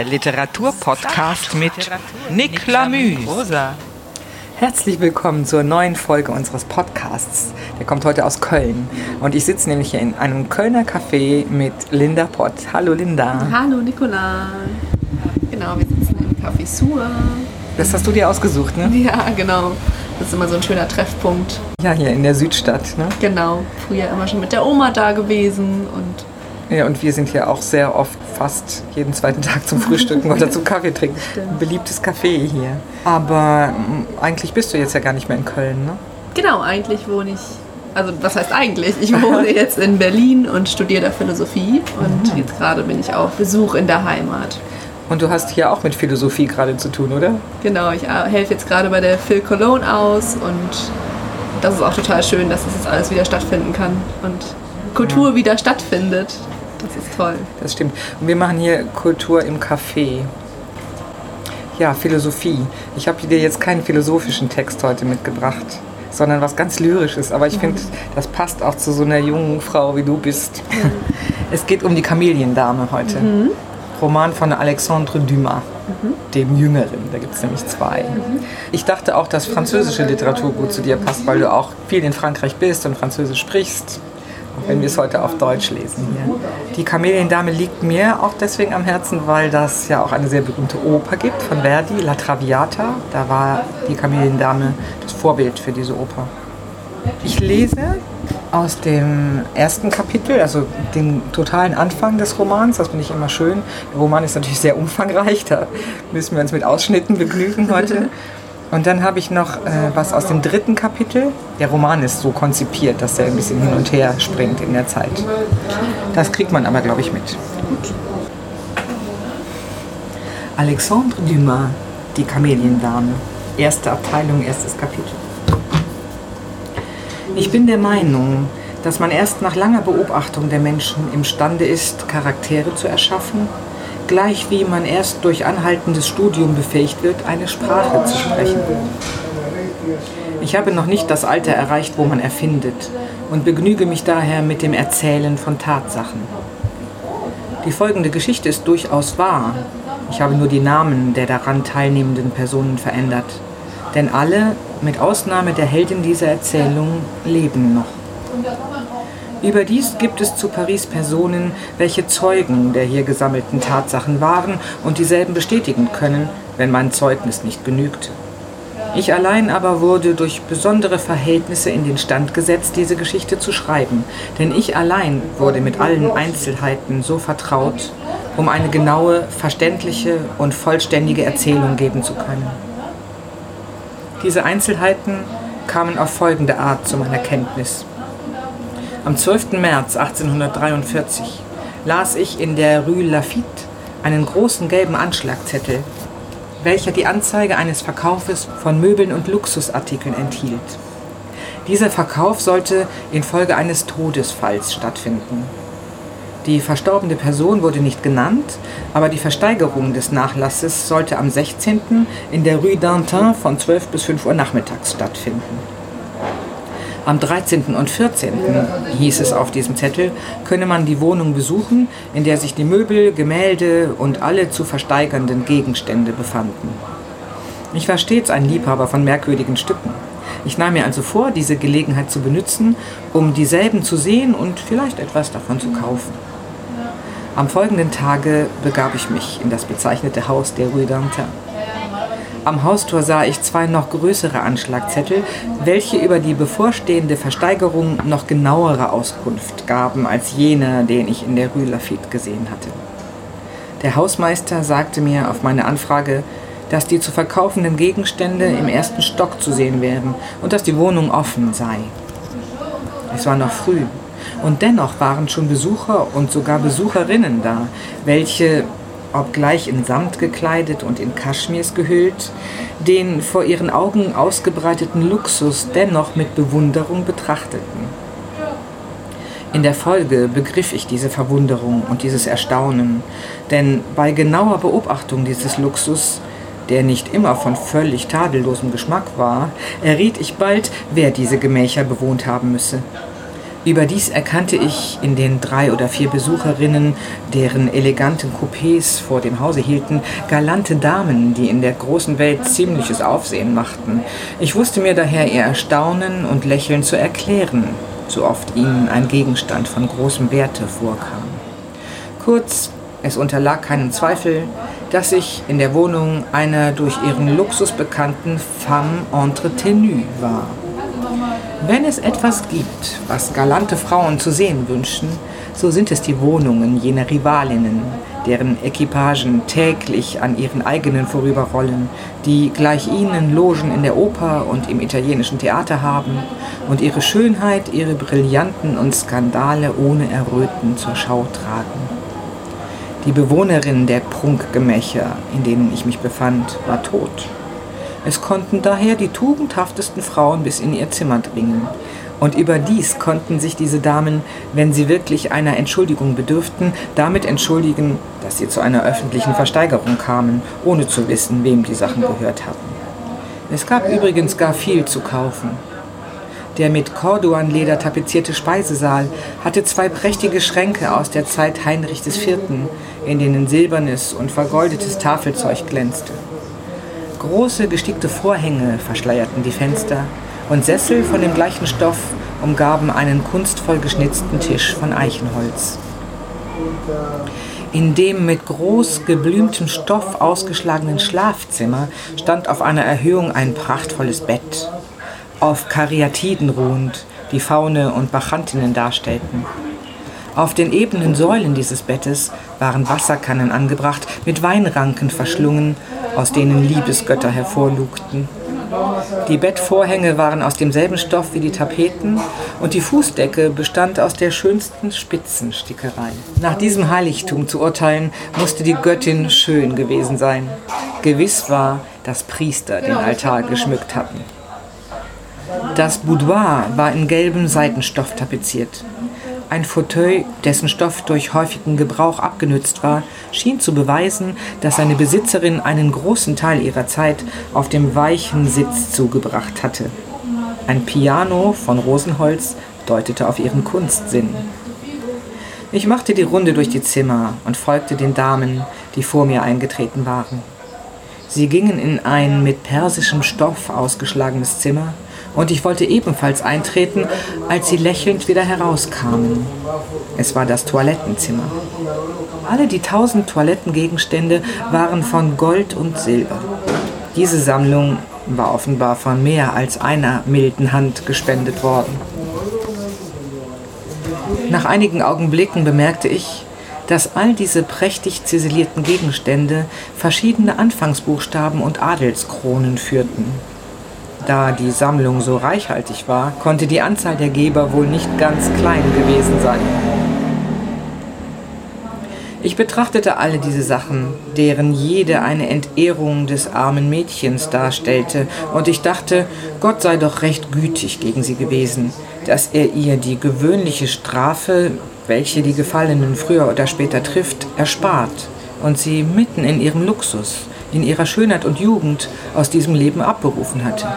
Der Literaturpodcast mit Nick Lamü. Herzlich willkommen zur neuen Folge unseres Podcasts. Der kommt heute aus Köln. Und ich sitze nämlich hier in einem Kölner Café mit Linda Pott. Hallo Linda. Hallo Nicola. Genau, wir sitzen im Café Sur. Das hast du dir ausgesucht, ne? Ja, genau. Das ist immer so ein schöner Treffpunkt. Ja, hier in der Südstadt, ne? Genau. Früher immer schon mit der Oma da gewesen und Ja, und wir sind hier auch sehr oft, fast jeden zweiten Tag zum Frühstücken oder zum Kaffee trinken. Ein beliebtes Café hier. Aber mm, eigentlich bist du jetzt ja gar nicht mehr in Köln, ne? genau, eigentlich wohne ich, also was heißt eigentlich? Ich wohne jetzt in Berlin und studiere da Philosophie und jetzt gerade bin ich auf Besuch in der Heimat. Und du hast hier auch mit Philosophie gerade zu tun, oder? Genau, ich helfe jetzt gerade bei der Phil Cologne aus und das ist auch total schön, dass das jetzt alles wieder stattfinden kann und Kultur wieder stattfindet. Das ist toll. Das stimmt. Und wir machen hier Kultur im Café. Ja, Philosophie. Ich habe dir jetzt keinen philosophischen Text heute mitgebracht, sondern was ganz Lyrisches. Aber ich finde, das passt auch zu so einer jungen Frau, wie du bist. Es geht um die Kameliendame heute. Roman von Alexandre Dumas, dem Jüngeren. Da gibt es nämlich zwei. Ich dachte auch, dass französische Literatur gut zu dir passt, weil du auch viel in Frankreich bist und Französisch sprichst. Wenn wir es heute auf Deutsch lesen hier. Die Kameliendame liegt mir auch deswegen am Herzen, weil das ja auch eine sehr berühmte Oper gibt von Verdi, La Traviata. Da war die Kameliendame das Vorbild für diese Oper. Ich lese aus dem ersten Kapitel, also den totalen Anfang des Romans. Das finde ich immer schön. Der Roman ist natürlich sehr umfangreich, da müssen wir uns mit Ausschnitten begnügen heute. Und dann habe ich noch äh, was aus dem dritten Kapitel. Der Roman ist so konzipiert, dass er ein bisschen hin und her springt in der Zeit. Das kriegt man aber, glaube ich, mit. Alexandre Dumas, die Kameliendame. Erste Abteilung, erstes Kapitel. Ich bin der Meinung, dass man erst nach langer Beobachtung der Menschen imstande ist, Charaktere zu erschaffen, gleich wie man erst durch anhaltendes Studium befähigt wird, eine Sprache zu sprechen. Ich habe noch nicht das Alter erreicht, wo man erfindet und begnüge mich daher mit dem Erzählen von Tatsachen. Die folgende Geschichte ist durchaus wahr. Ich habe nur die Namen der daran teilnehmenden Personen verändert. Denn alle, mit Ausnahme der Heldin dieser Erzählung, leben noch. Überdies gibt es zu Paris Personen, welche Zeugen der hier gesammelten Tatsachen waren und dieselben bestätigen können, wenn mein Zeugnis nicht genügt. Ich allein aber wurde durch besondere Verhältnisse in den Stand gesetzt, diese Geschichte zu schreiben, denn ich allein wurde mit allen Einzelheiten so vertraut, um eine genaue, verständliche und vollständige Erzählung geben zu können. Diese Einzelheiten kamen auf folgende Art zu meiner Kenntnis. Am 12. März 1843 las ich in der Rue Lafitte einen großen gelben Anschlagzettel, welcher die Anzeige eines Verkaufes von Möbeln und Luxusartikeln enthielt. Dieser Verkauf sollte infolge eines Todesfalls stattfinden. Die verstorbene Person wurde nicht genannt, aber die Versteigerung des Nachlasses sollte am 16. in der Rue d'Antin von 12 bis 5 Uhr nachmittags stattfinden. Am 13. und 14. hieß es auf diesem Zettel, könne man die Wohnung besuchen, in der sich die Möbel, Gemälde und alle zu versteigernden Gegenstände befanden. Ich war stets ein Liebhaber von merkwürdigen Stücken. Ich nahm mir also vor, diese Gelegenheit zu benutzen, um dieselben zu sehen und vielleicht etwas davon zu kaufen. Am folgenden Tage begab ich mich in das bezeichnete Haus der Rue d'Antin. Am Haustor sah ich zwei noch größere Anschlagzettel, welche über die bevorstehende Versteigerung noch genauere Auskunft gaben als jener, den ich in der Rue Lafitte gesehen hatte. Der Hausmeister sagte mir auf meine Anfrage, dass die zu verkaufenden Gegenstände im ersten Stock zu sehen wären und dass die Wohnung offen sei. Es war noch früh und dennoch waren schon Besucher und sogar Besucherinnen da, welche, obgleich in Samt gekleidet und in Kaschmirs gehüllt, den vor ihren Augen ausgebreiteten Luxus dennoch mit Bewunderung betrachteten. In der Folge begriff ich diese Verwunderung und dieses Erstaunen, denn bei genauer Beobachtung dieses Luxus, der nicht immer von völlig tadellosem Geschmack war, erriet ich bald, wer diese Gemächer bewohnt haben müsse. Überdies erkannte ich in den drei oder vier Besucherinnen, deren eleganten Coupés vor dem Hause hielten, galante Damen, die in der großen Welt ziemliches Aufsehen machten. Ich wusste mir daher ihr Erstaunen und Lächeln zu erklären, so oft ihnen ein Gegenstand von großem Werte vorkam. Kurz, es unterlag keinem Zweifel, dass ich in der Wohnung einer durch ihren Luxus bekannten femme entretenue war. Wenn es etwas gibt, was galante Frauen zu sehen wünschen, so sind es die Wohnungen jener Rivalinnen, deren Equipagen täglich an ihren eigenen vorüberrollen, die gleich ihnen Logen in der Oper und im italienischen Theater haben und ihre Schönheit, ihre Brillanten und Skandale ohne Erröten zur Schau tragen. Die Bewohnerin der Prunkgemächer, in denen ich mich befand, war tot. Es konnten daher die tugendhaftesten Frauen bis in ihr Zimmer dringen. Und überdies konnten sich diese Damen, wenn sie wirklich einer Entschuldigung bedürften, damit entschuldigen, dass sie zu einer öffentlichen Versteigerung kamen, ohne zu wissen, wem die Sachen gehört hatten. Es gab übrigens gar viel zu kaufen. Der mit Corduanleder tapezierte Speisesaal hatte zwei prächtige Schränke aus der Zeit Heinrich IV., in denen silbernes und vergoldetes Tafelzeug glänzte. Große gestickte Vorhänge verschleierten die Fenster und Sessel von dem gleichen Stoff umgaben einen kunstvoll geschnitzten Tisch von Eichenholz. In dem mit groß geblümtem Stoff ausgeschlagenen Schlafzimmer stand auf einer Erhöhung ein prachtvolles Bett, auf Karyatiden ruhend, die Faune und Bachantinnen darstellten. Auf den ebenen Säulen dieses Bettes waren Wasserkannen angebracht, mit Weinranken verschlungen, aus denen Liebesgötter hervorlugten. Die Bettvorhänge waren aus demselben Stoff wie die Tapeten und die Fußdecke bestand aus der schönsten Spitzenstickerei. Nach diesem Heiligtum zu urteilen, musste die Göttin schön gewesen sein. Gewiss war, dass Priester den Altar geschmückt hatten. Das Boudoir war in gelbem Seidenstoff tapeziert. Ein Fauteuil, dessen Stoff durch häufigen Gebrauch abgenützt war, schien zu beweisen, dass seine Besitzerin einen großen Teil ihrer Zeit auf dem weichen Sitz zugebracht hatte. Ein Piano von Rosenholz deutete auf ihren Kunstsinn. Ich machte die Runde durch die Zimmer und folgte den Damen, die vor mir eingetreten waren. Sie gingen in ein mit persischem Stoff ausgeschlagenes Zimmer, und ich wollte ebenfalls eintreten, als sie lächelnd wieder herauskamen. Es war das Toilettenzimmer. Alle die tausend Toilettengegenstände waren von Gold und Silber. Diese Sammlung war offenbar von mehr als einer milden Hand gespendet worden. Nach einigen Augenblicken bemerkte ich, dass all diese prächtig ziselierten Gegenstände verschiedene Anfangsbuchstaben und Adelskronen führten. Da die Sammlung so reichhaltig war, konnte die Anzahl der Geber wohl nicht ganz klein gewesen sein. Ich betrachtete alle diese Sachen, deren jede eine Entehrung des armen Mädchens darstellte, und ich dachte, Gott sei doch recht gütig gegen sie gewesen, dass er ihr die gewöhnliche Strafe, welche die Gefallenen früher oder später trifft, erspart und sie mitten in ihrem Luxus, in ihrer Schönheit und Jugend aus diesem Leben abberufen hatte.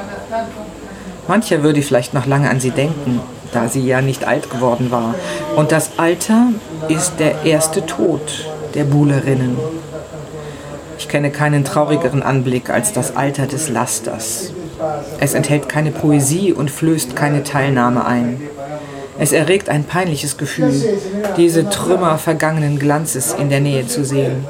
Mancher würde vielleicht noch lange an sie denken, da sie ja nicht alt geworden war. Und das Alter ist der erste Tod der Buhlerinnen. Ich kenne keinen traurigeren Anblick als das Alter des Lasters. Es enthält keine Poesie und flößt keine Teilnahme ein. Es erregt ein peinliches Gefühl, diese Trümmer vergangenen Glanzes in der Nähe zu sehen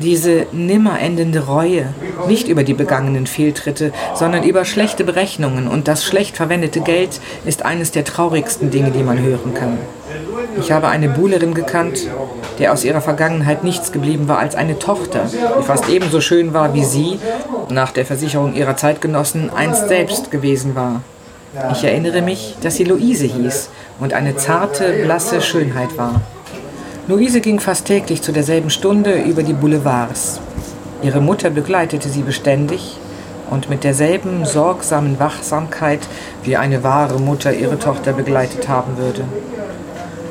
diese nimmer endende Reue, nicht über die begangenen Fehltritte, sondern über schlechte Berechnungen und das schlecht verwendete Geld ist eines der traurigsten Dinge, die man hören kann. Ich habe eine Buhlerin gekannt, der aus ihrer Vergangenheit nichts geblieben war als eine Tochter, die fast ebenso schön war wie sie, nach der Versicherung ihrer Zeitgenossen, einst selbst gewesen war. Ich erinnere mich, dass sie Luise hieß und eine zarte, blasse Schönheit war. Luise ging fast täglich zu derselben Stunde über die Boulevards. Ihre Mutter begleitete sie beständig und mit derselben sorgsamen Wachsamkeit, wie eine wahre Mutter ihre Tochter begleitet haben würde.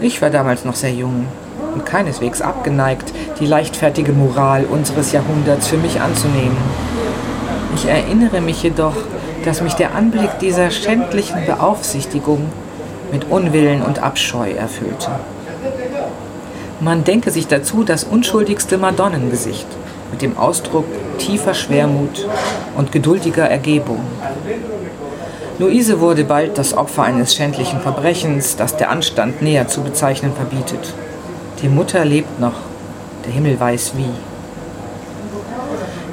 Ich war damals noch sehr jung und keineswegs abgeneigt, die leichtfertige Moral unseres Jahrhunderts für mich anzunehmen. Ich erinnere mich jedoch, dass mich der Anblick dieser schändlichen Beaufsichtigung mit Unwillen und Abscheu erfüllte. Man denke sich dazu das unschuldigste Madonnengesicht mit dem Ausdruck tiefer Schwermut und geduldiger Ergebung. Luise wurde bald das Opfer eines schändlichen Verbrechens, das der Anstand näher zu bezeichnen verbietet. Die Mutter lebt noch, der Himmel weiß wie.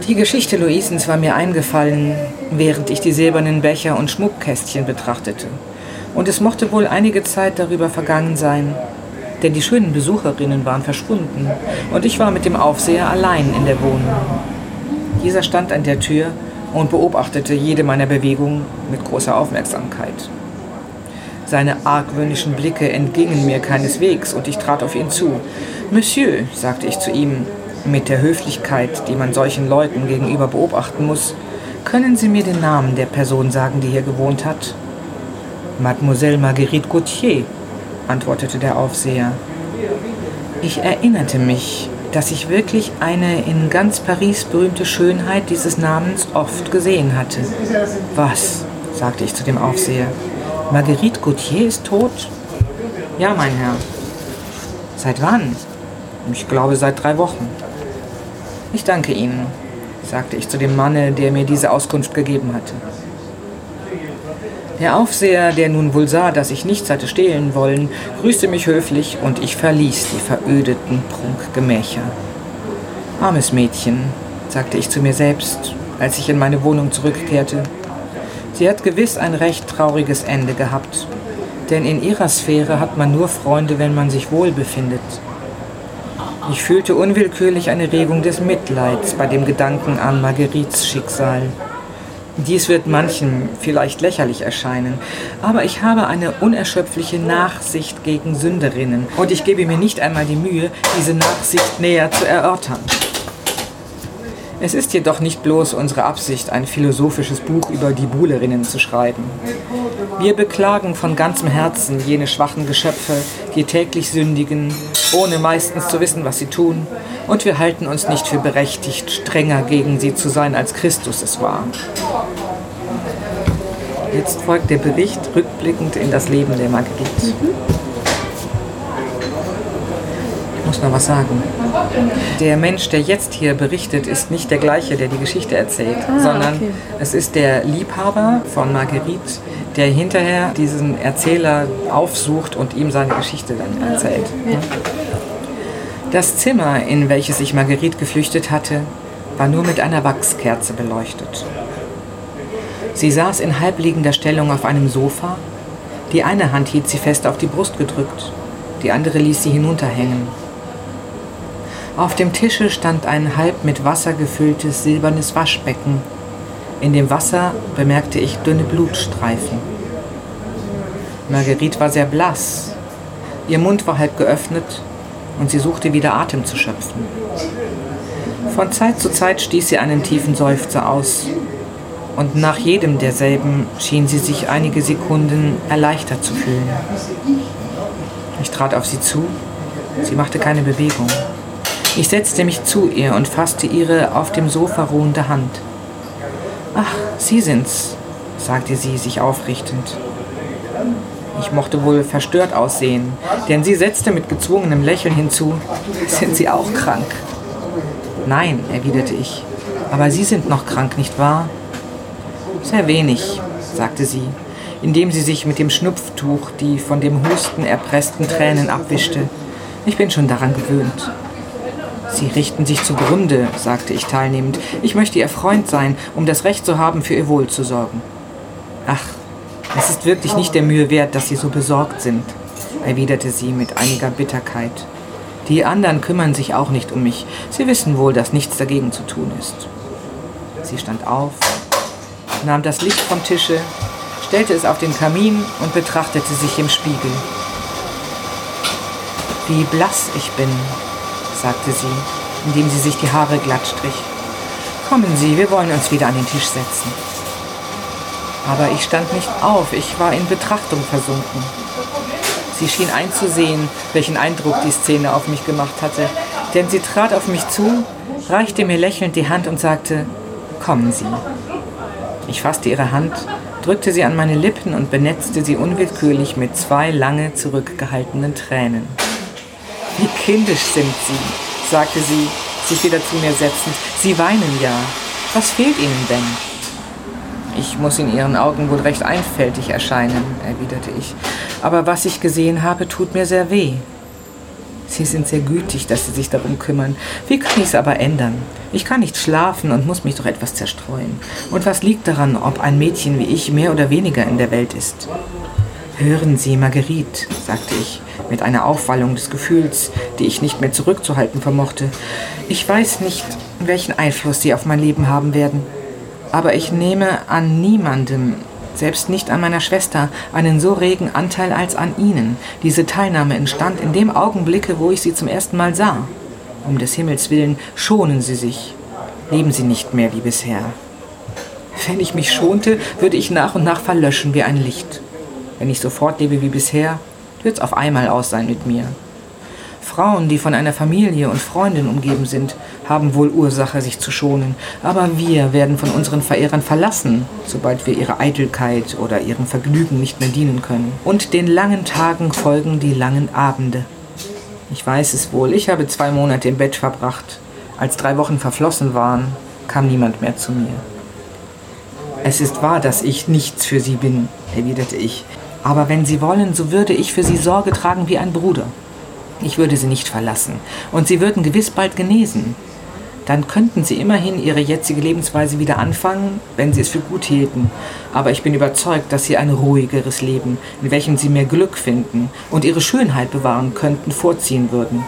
Die Geschichte Luisens war mir eingefallen, während ich die silbernen Becher und Schmuckkästchen betrachtete. Und es mochte wohl einige Zeit darüber vergangen sein, denn die schönen Besucherinnen waren verschwunden und ich war mit dem Aufseher allein in der Wohnung. Dieser stand an der Tür und beobachtete jede meiner Bewegungen mit großer Aufmerksamkeit. Seine argwöhnischen Blicke entgingen mir keineswegs und ich trat auf ihn zu. Monsieur, sagte ich zu ihm, mit der Höflichkeit, die man solchen Leuten gegenüber beobachten muss, können Sie mir den Namen der Person sagen, die hier gewohnt hat? Mademoiselle Marguerite Gauthier, antwortete der Aufseher. Ich erinnerte mich, dass ich wirklich eine in ganz Paris berühmte Schönheit dieses Namens oft gesehen hatte. Was? sagte ich zu dem Aufseher. Marguerite Gauthier ist tot? Ja, mein Herr. Seit wann? Ich glaube seit drei Wochen. Ich danke Ihnen, sagte ich zu dem Manne, der mir diese Auskunft gegeben hatte. Der Aufseher, der nun wohl sah, dass ich nichts hatte stehlen wollen, grüßte mich höflich und ich verließ die verödeten Prunkgemächer. Armes Mädchen, sagte ich zu mir selbst, als ich in meine Wohnung zurückkehrte. Sie hat gewiss ein recht trauriges Ende gehabt, denn in ihrer Sphäre hat man nur Freunde, wenn man sich wohl befindet. Ich fühlte unwillkürlich eine Regung des Mitleids bei dem Gedanken an Marguerites Schicksal. Dies wird manchen vielleicht lächerlich erscheinen, aber ich habe eine unerschöpfliche Nachsicht gegen Sünderinnen und ich gebe mir nicht einmal die Mühe, diese Nachsicht näher zu erörtern. Es ist jedoch nicht bloß unsere Absicht, ein philosophisches Buch über die Buhlerinnen zu schreiben. Wir beklagen von ganzem Herzen jene schwachen Geschöpfe, die täglich sündigen, ohne meistens zu wissen, was sie tun, und wir halten uns nicht für berechtigt, strenger gegen sie zu sein, als Christus es war. Jetzt folgt der Bericht rückblickend in das Leben der Marguerite. Mhm. Ich muss noch was sagen. Der Mensch, der jetzt hier berichtet, ist nicht der gleiche, der die Geschichte erzählt, ah, sondern okay. es ist der Liebhaber von Marguerite, der hinterher diesen Erzähler aufsucht und ihm seine Geschichte dann erzählt. Das Zimmer, in welches sich Marguerite geflüchtet hatte, war nur mit einer Wachskerze beleuchtet. Sie saß in halbliegender Stellung auf einem Sofa. Die eine Hand hielt sie fest auf die Brust gedrückt, die andere ließ sie hinunterhängen. Auf dem Tische stand ein halb mit Wasser gefülltes silbernes Waschbecken. In dem Wasser bemerkte ich dünne Blutstreifen. Marguerite war sehr blass. Ihr Mund war halb geöffnet und sie suchte wieder Atem zu schöpfen. Von Zeit zu Zeit stieß sie einen tiefen Seufzer aus und nach jedem derselben schien sie sich einige Sekunden erleichtert zu fühlen. Ich trat auf sie zu, sie machte keine Bewegung. Ich setzte mich zu ihr und fasste ihre auf dem Sofa ruhende Hand. Ach, Sie sind's, sagte sie, sich aufrichtend. Ich mochte wohl verstört aussehen, denn sie setzte mit gezwungenem Lächeln hinzu, sind Sie auch krank? Nein, erwiderte ich, aber Sie sind noch krank, nicht wahr? Sehr wenig, sagte sie, indem sie sich mit dem Schnupftuch die von dem Husten erpressten Tränen abwischte. Ich bin schon daran gewöhnt. Sie richten sich zugrunde, sagte ich teilnehmend. Ich möchte Ihr Freund sein, um das Recht zu haben, für Ihr Wohl zu sorgen. Ach, es ist wirklich nicht der Mühe wert, dass Sie so besorgt sind, erwiderte sie mit einiger Bitterkeit. Die anderen kümmern sich auch nicht um mich. Sie wissen wohl, dass nichts dagegen zu tun ist. Sie stand auf, nahm das Licht vom Tische, stellte es auf den Kamin und betrachtete sich im Spiegel. Wie blass ich bin, sagte sie, indem sie sich die Haare glatt strich. Kommen Sie, wir wollen uns wieder an den Tisch setzen. Aber ich stand nicht auf, ich war in Betrachtung versunken. Sie schien einzusehen, welchen Eindruck die Szene auf mich gemacht hatte, denn sie trat auf mich zu, reichte mir lächelnd die Hand und sagte, Kommen Sie. Ich fasste ihre Hand, drückte sie an meine Lippen und benetzte sie unwillkürlich mit zwei lange zurückgehaltenen Tränen. Wie kindisch sind Sie, sagte sie, sich wieder zu mir setzend. Sie weinen ja. Was fehlt Ihnen denn? Ich muss in Ihren Augen wohl recht einfältig erscheinen, erwiderte ich. Aber was ich gesehen habe, tut mir sehr weh. Sie sind sehr gütig, dass Sie sich darum kümmern. Wie kann ich es aber ändern? Ich kann nicht schlafen und muss mich doch etwas zerstreuen. Und was liegt daran, ob ein Mädchen wie ich mehr oder weniger in der Welt ist? Hören Sie, Marguerite, sagte ich, mit einer Aufwallung des Gefühls, die ich nicht mehr zurückzuhalten vermochte. Ich weiß nicht, welchen Einfluss Sie auf mein Leben haben werden. Aber ich nehme an niemandem, selbst nicht an meiner Schwester, einen so regen Anteil als an Ihnen. Diese Teilnahme entstand in dem Augenblicke, wo ich Sie zum ersten Mal sah. Um des Himmels willen, schonen Sie sich. Leben Sie nicht mehr wie bisher. Wenn ich mich schonte, würde ich nach und nach verlöschen wie ein Licht. Wenn ich sofort lebe wie bisher, wird es auf einmal aus sein mit mir. Frauen, die von einer Familie und Freundin umgeben sind, haben wohl Ursache, sich zu schonen. Aber wir werden von unseren Verehrern verlassen, sobald wir ihrer Eitelkeit oder ihrem Vergnügen nicht mehr dienen können. Und den langen Tagen folgen die langen Abende. Ich weiß es wohl, ich habe zwei Monate im Bett verbracht. Als drei Wochen verflossen waren, kam niemand mehr zu mir. Es ist wahr, dass ich nichts für Sie bin, erwiderte ich. Aber wenn Sie wollen, so würde ich für Sie Sorge tragen wie ein Bruder. Ich würde sie nicht verlassen. Und sie würden gewiss bald genesen. Dann könnten sie immerhin ihre jetzige Lebensweise wieder anfangen, wenn sie es für gut hielten. Aber ich bin überzeugt, dass sie ein ruhigeres Leben, in welchem sie mehr Glück finden und ihre Schönheit bewahren könnten, vorziehen würden.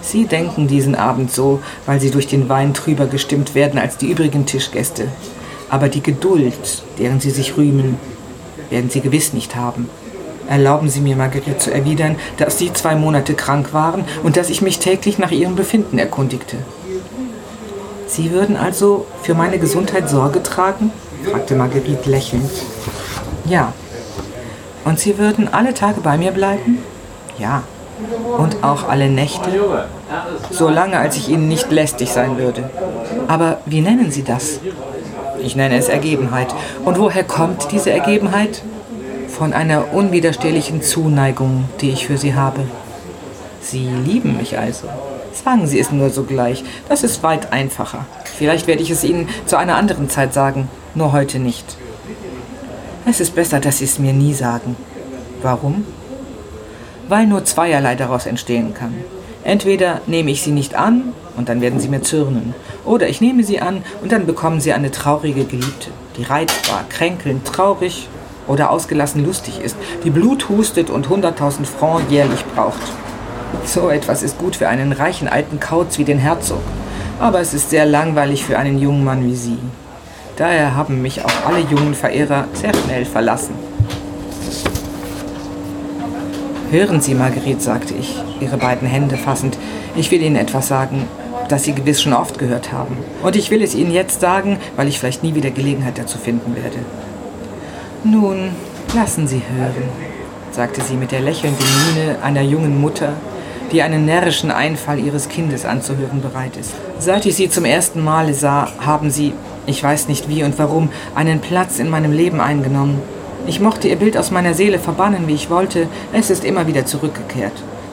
Sie denken diesen Abend so, weil sie durch den Wein trüber gestimmt werden als die übrigen Tischgäste. Aber die Geduld, deren sie sich rühmen, werden sie gewiss nicht haben. Erlauben Sie mir, Marguerite, zu erwidern, dass Sie zwei Monate krank waren und dass ich mich täglich nach Ihrem Befinden erkundigte. Sie würden also für meine Gesundheit Sorge tragen? fragte Marguerite lächelnd. Ja. Und Sie würden alle Tage bei mir bleiben? Ja. Und auch alle Nächte? Solange als ich Ihnen nicht lästig sein würde. Aber wie nennen Sie das? Ich nenne es Ergebenheit. Und woher kommt diese Ergebenheit? von einer unwiderstehlichen Zuneigung, die ich für Sie habe. Sie lieben mich also. Sagen Sie es nur sogleich. Das ist weit einfacher. Vielleicht werde ich es Ihnen zu einer anderen Zeit sagen, nur heute nicht. Es ist besser, dass Sie es mir nie sagen. Warum? Weil nur zweierlei daraus entstehen kann. Entweder nehme ich sie nicht an und dann werden sie mir zürnen, oder ich nehme sie an und dann bekommen sie eine traurige Geliebte, die reizbar, kränkelnd, traurig oder ausgelassen lustig ist, die Blut hustet und 100.000 Francs jährlich braucht. So etwas ist gut für einen reichen alten Kauz wie den Herzog, aber es ist sehr langweilig für einen jungen Mann wie Sie. Daher haben mich auch alle jungen Verehrer sehr schnell verlassen. Hören Sie, Marguerite, sagte ich, ihre beiden Hände fassend, ich will Ihnen etwas sagen, das Sie gewiss schon oft gehört haben. Und ich will es Ihnen jetzt sagen, weil ich vielleicht nie wieder Gelegenheit dazu finden werde. Nun, lassen Sie hören, sagte sie mit der lächelnden Miene einer jungen Mutter, die einen närrischen Einfall ihres Kindes anzuhören bereit ist. Seit ich Sie zum ersten Male sah, haben Sie, ich weiß nicht wie und warum, einen Platz in meinem Leben eingenommen. Ich mochte Ihr Bild aus meiner Seele verbannen, wie ich wollte, es ist immer wieder zurückgekehrt.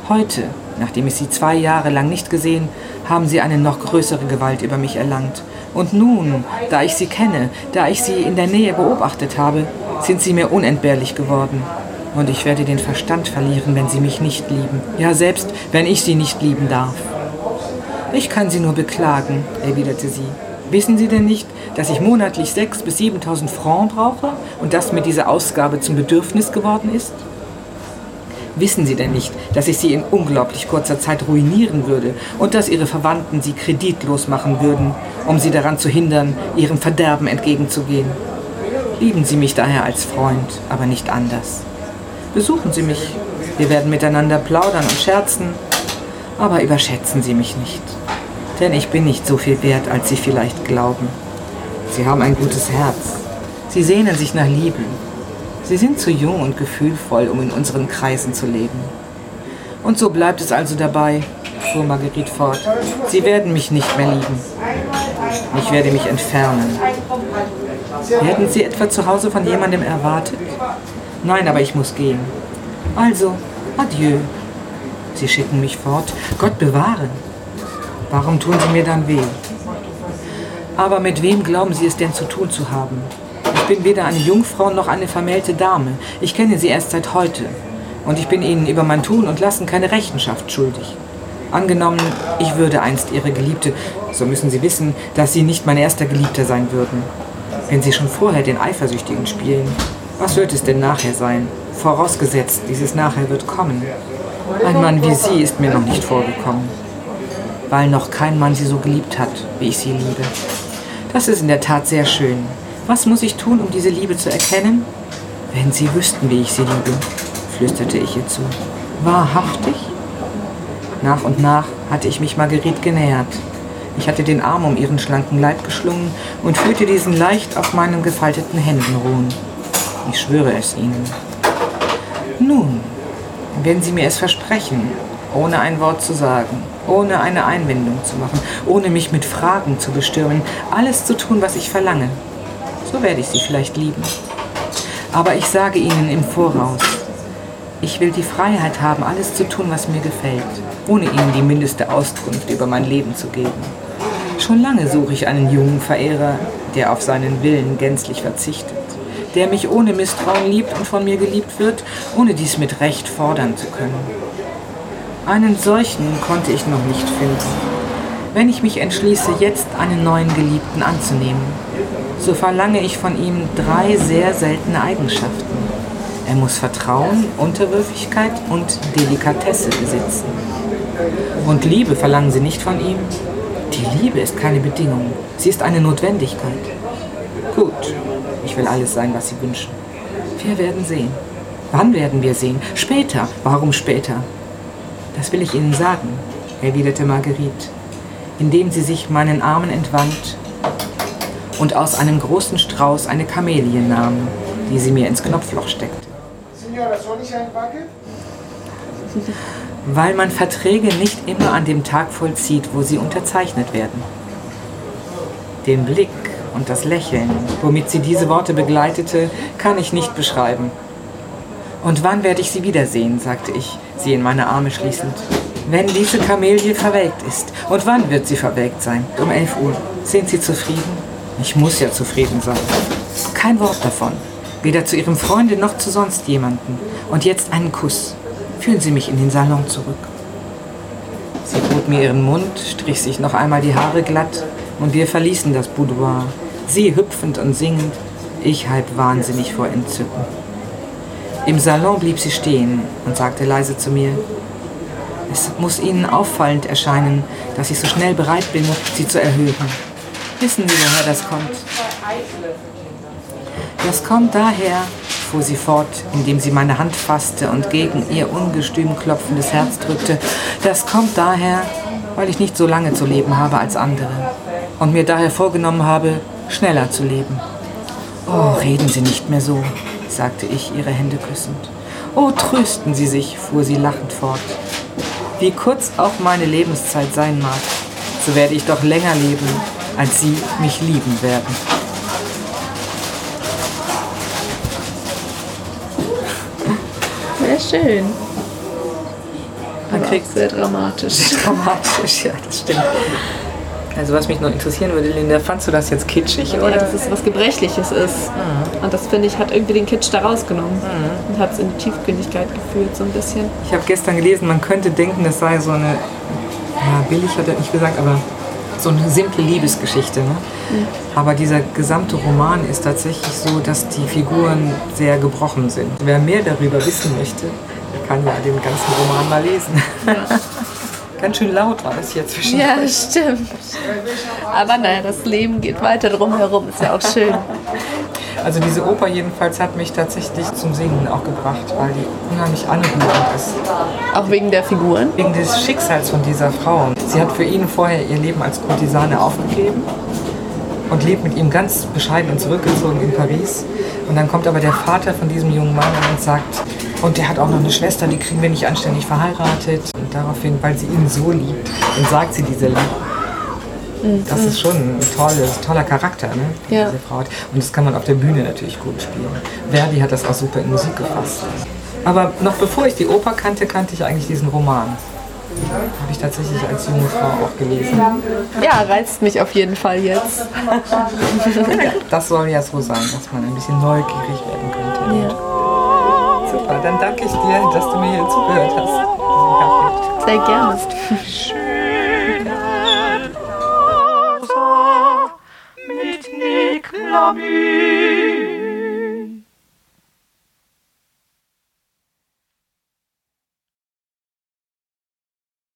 Heute, nachdem ich Sie zwei Jahre lang nicht gesehen, haben Sie eine noch größere Gewalt über mich erlangt. Und nun, da ich Sie kenne, da ich Sie in der Nähe beobachtet habe, sind sie mir unentbehrlich geworden. Und ich werde den Verstand verlieren, wenn sie mich nicht lieben. Ja, selbst wenn ich sie nicht lieben darf. Ich kann sie nur beklagen, erwiderte sie. Wissen Sie denn nicht, dass ich monatlich 6.000 bis 7.000 Francs brauche und das mit dieser Ausgabe zum Bedürfnis geworden ist? Wissen Sie denn nicht, dass ich Sie in unglaublich kurzer Zeit ruinieren würde und dass Ihre Verwandten Sie kreditlos machen würden, um Sie daran zu hindern, Ihrem Verderben entgegenzugehen? Lieben Sie mich daher als Freund, aber nicht anders. Besuchen Sie mich. Wir werden miteinander plaudern und scherzen, aber überschätzen Sie mich nicht. Denn ich bin nicht so viel wert, als Sie vielleicht glauben. Sie haben ein gutes Herz. Sie sehnen sich nach Liebe. Sie sind zu jung und gefühlvoll, um in unseren Kreisen zu leben. Und so bleibt es also dabei, fuhr Marguerite fort. Sie werden mich nicht mehr lieben. Ich werde mich entfernen. Werden Sie etwa zu Hause von jemandem erwartet? Nein, aber ich muss gehen. Also, adieu. Sie schicken mich fort. Gott bewahre. Warum tun Sie mir dann weh? Aber mit wem glauben Sie es denn zu tun zu haben? Ich bin weder eine Jungfrau noch eine vermählte Dame. Ich kenne Sie erst seit heute. Und ich bin Ihnen über mein Tun und Lassen keine Rechenschaft schuldig. Angenommen, ich würde einst Ihre Geliebte, so müssen Sie wissen, dass Sie nicht mein erster Geliebter sein würden. Wenn Sie schon vorher den Eifersüchtigen spielen, was wird es denn nachher sein? Vorausgesetzt, dieses nachher wird kommen. Ein Mann wie Sie ist mir noch nicht vorgekommen, weil noch kein Mann Sie so geliebt hat, wie ich Sie liebe. Das ist in der Tat sehr schön. Was muss ich tun, um diese Liebe zu erkennen? Wenn Sie wüssten, wie ich Sie liebe, flüsterte ich ihr zu. Wahrhaftig? Nach und nach hatte ich mich Marguerite genähert. Ich hatte den Arm um ihren schlanken Leib geschlungen und fühlte diesen leicht auf meinen gefalteten Händen ruhen. Ich schwöre es Ihnen. Nun, wenn Sie mir es versprechen, ohne ein Wort zu sagen, ohne eine Einwendung zu machen, ohne mich mit Fragen zu bestürmen, alles zu tun, was ich verlange, so werde ich Sie vielleicht lieben. Aber ich sage Ihnen im Voraus, ich will die Freiheit haben, alles zu tun, was mir gefällt, ohne Ihnen die mindeste Auskunft über mein Leben zu geben. Schon lange suche ich einen jungen Verehrer, der auf seinen Willen gänzlich verzichtet, der mich ohne Misstrauen liebt und von mir geliebt wird, ohne dies mit Recht fordern zu können. Einen solchen konnte ich noch nicht finden. Wenn ich mich entschließe, jetzt einen neuen Geliebten anzunehmen, so verlange ich von ihm drei sehr seltene Eigenschaften. Er muss Vertrauen, Unterwürfigkeit und Delikatesse besitzen. Und Liebe verlangen Sie nicht von ihm? Die Liebe ist keine Bedingung, sie ist eine Notwendigkeit. Gut, ich will alles sein, was Sie wünschen. Wir werden sehen. Wann werden wir sehen? Später. Warum später? Das will ich Ihnen sagen, erwiderte Marguerite, indem sie sich meinen Armen entwand und aus einem großen Strauß eine Kamelie nahm, die sie mir ins Knopfloch steckte. Weil man Verträge nicht immer an dem Tag vollzieht, wo sie unterzeichnet werden. Den Blick und das Lächeln, womit sie diese Worte begleitete, kann ich nicht beschreiben. Und wann werde ich sie wiedersehen, sagte ich, sie in meine Arme schließend. Wenn diese Kamelie verwelkt ist. Und wann wird sie verwelkt sein? Um 11 Uhr. Sind Sie zufrieden? Ich muss ja zufrieden sein. Kein Wort davon. Weder zu Ihrem Freunde noch zu sonst jemanden. Und jetzt einen Kuss. Führen Sie mich in den Salon zurück. Sie bot mir ihren Mund, strich sich noch einmal die Haare glatt und wir verließen das Boudoir. Sie hüpfend und singend, ich halb wahnsinnig vor Entzücken. Im Salon blieb sie stehen und sagte leise zu mir, es muss Ihnen auffallend erscheinen, dass ich so schnell bereit bin, Sie zu erhören. Wissen Sie, woher das kommt? Das kommt daher, fuhr sie fort, indem sie meine Hand fasste und gegen ihr ungestüm klopfendes Herz drückte, das kommt daher, weil ich nicht so lange zu leben habe als andere und mir daher vorgenommen habe, schneller zu leben. Oh, reden Sie nicht mehr so, sagte ich, ihre Hände küssend. Oh, trösten Sie sich, fuhr sie lachend fort. Wie kurz auch meine Lebenszeit sein mag, so werde ich doch länger leben, als Sie mich lieben werden. Sehr schön. Man Aber kriegt sehr dramatisch. dramatisch, ja, das stimmt. Also was mich noch interessieren würde, Linda, fandst du das jetzt kitschig Ja, oder? dass es was Gebrechliches ist. Und das finde ich, hat irgendwie den Kitsch da rausgenommen. Und hat es in die Tiefgründigkeit geführt, so ein bisschen. Ich habe gestern gelesen, man könnte denken, das sei so eine, ja, billig hat er nicht gesagt, aber so eine simple Liebesgeschichte. Ne? Aber dieser gesamte Roman ist tatsächlich so, dass die Figuren sehr gebrochen sind. Wer mehr darüber wissen möchte, der kann ja den ganzen Roman mal lesen. Ganz schön laut war das hier zwischen. Ja, stimmt. Aber naja, das Leben geht weiter drumherum, ist ja auch schön. Also diese Oper jedenfalls hat mich tatsächlich zum Singen auch gebracht, weil die unheimlich anrührend ist. Auch wegen der Figuren. Wegen des Schicksals von dieser Frau. Sie hat für ihn vorher ihr Leben als Kurtisane aufgegeben und lebt mit ihm ganz bescheiden und zurückgezogen in Paris. Und dann kommt aber der Vater von diesem jungen Mann und sagt, Und der hat auch noch eine Schwester, die kriegen wir nicht anständig verheiratet. Und daraufhin, weil sie ihn so liebt, dann sagt sie diese Liebe. Das ist schon ein tolles, toller Charakter, ne? Ja. diese Frau. hat. Und das kann man auf der Bühne natürlich gut spielen. Verdi hat das auch super in Musik gefasst. Aber noch bevor ich die Oper kannte, kannte ich eigentlich diesen Roman. Habe ich tatsächlich als junge Frau auch gelesen. Ja, reizt mich auf jeden Fall jetzt. Das soll ja so sein, dass man ein bisschen neugierig werden könnte. Ja. Super, dann danke ich dir, dass du mir hier zugehört hast. Sehr gerne. mit Nick Lamü.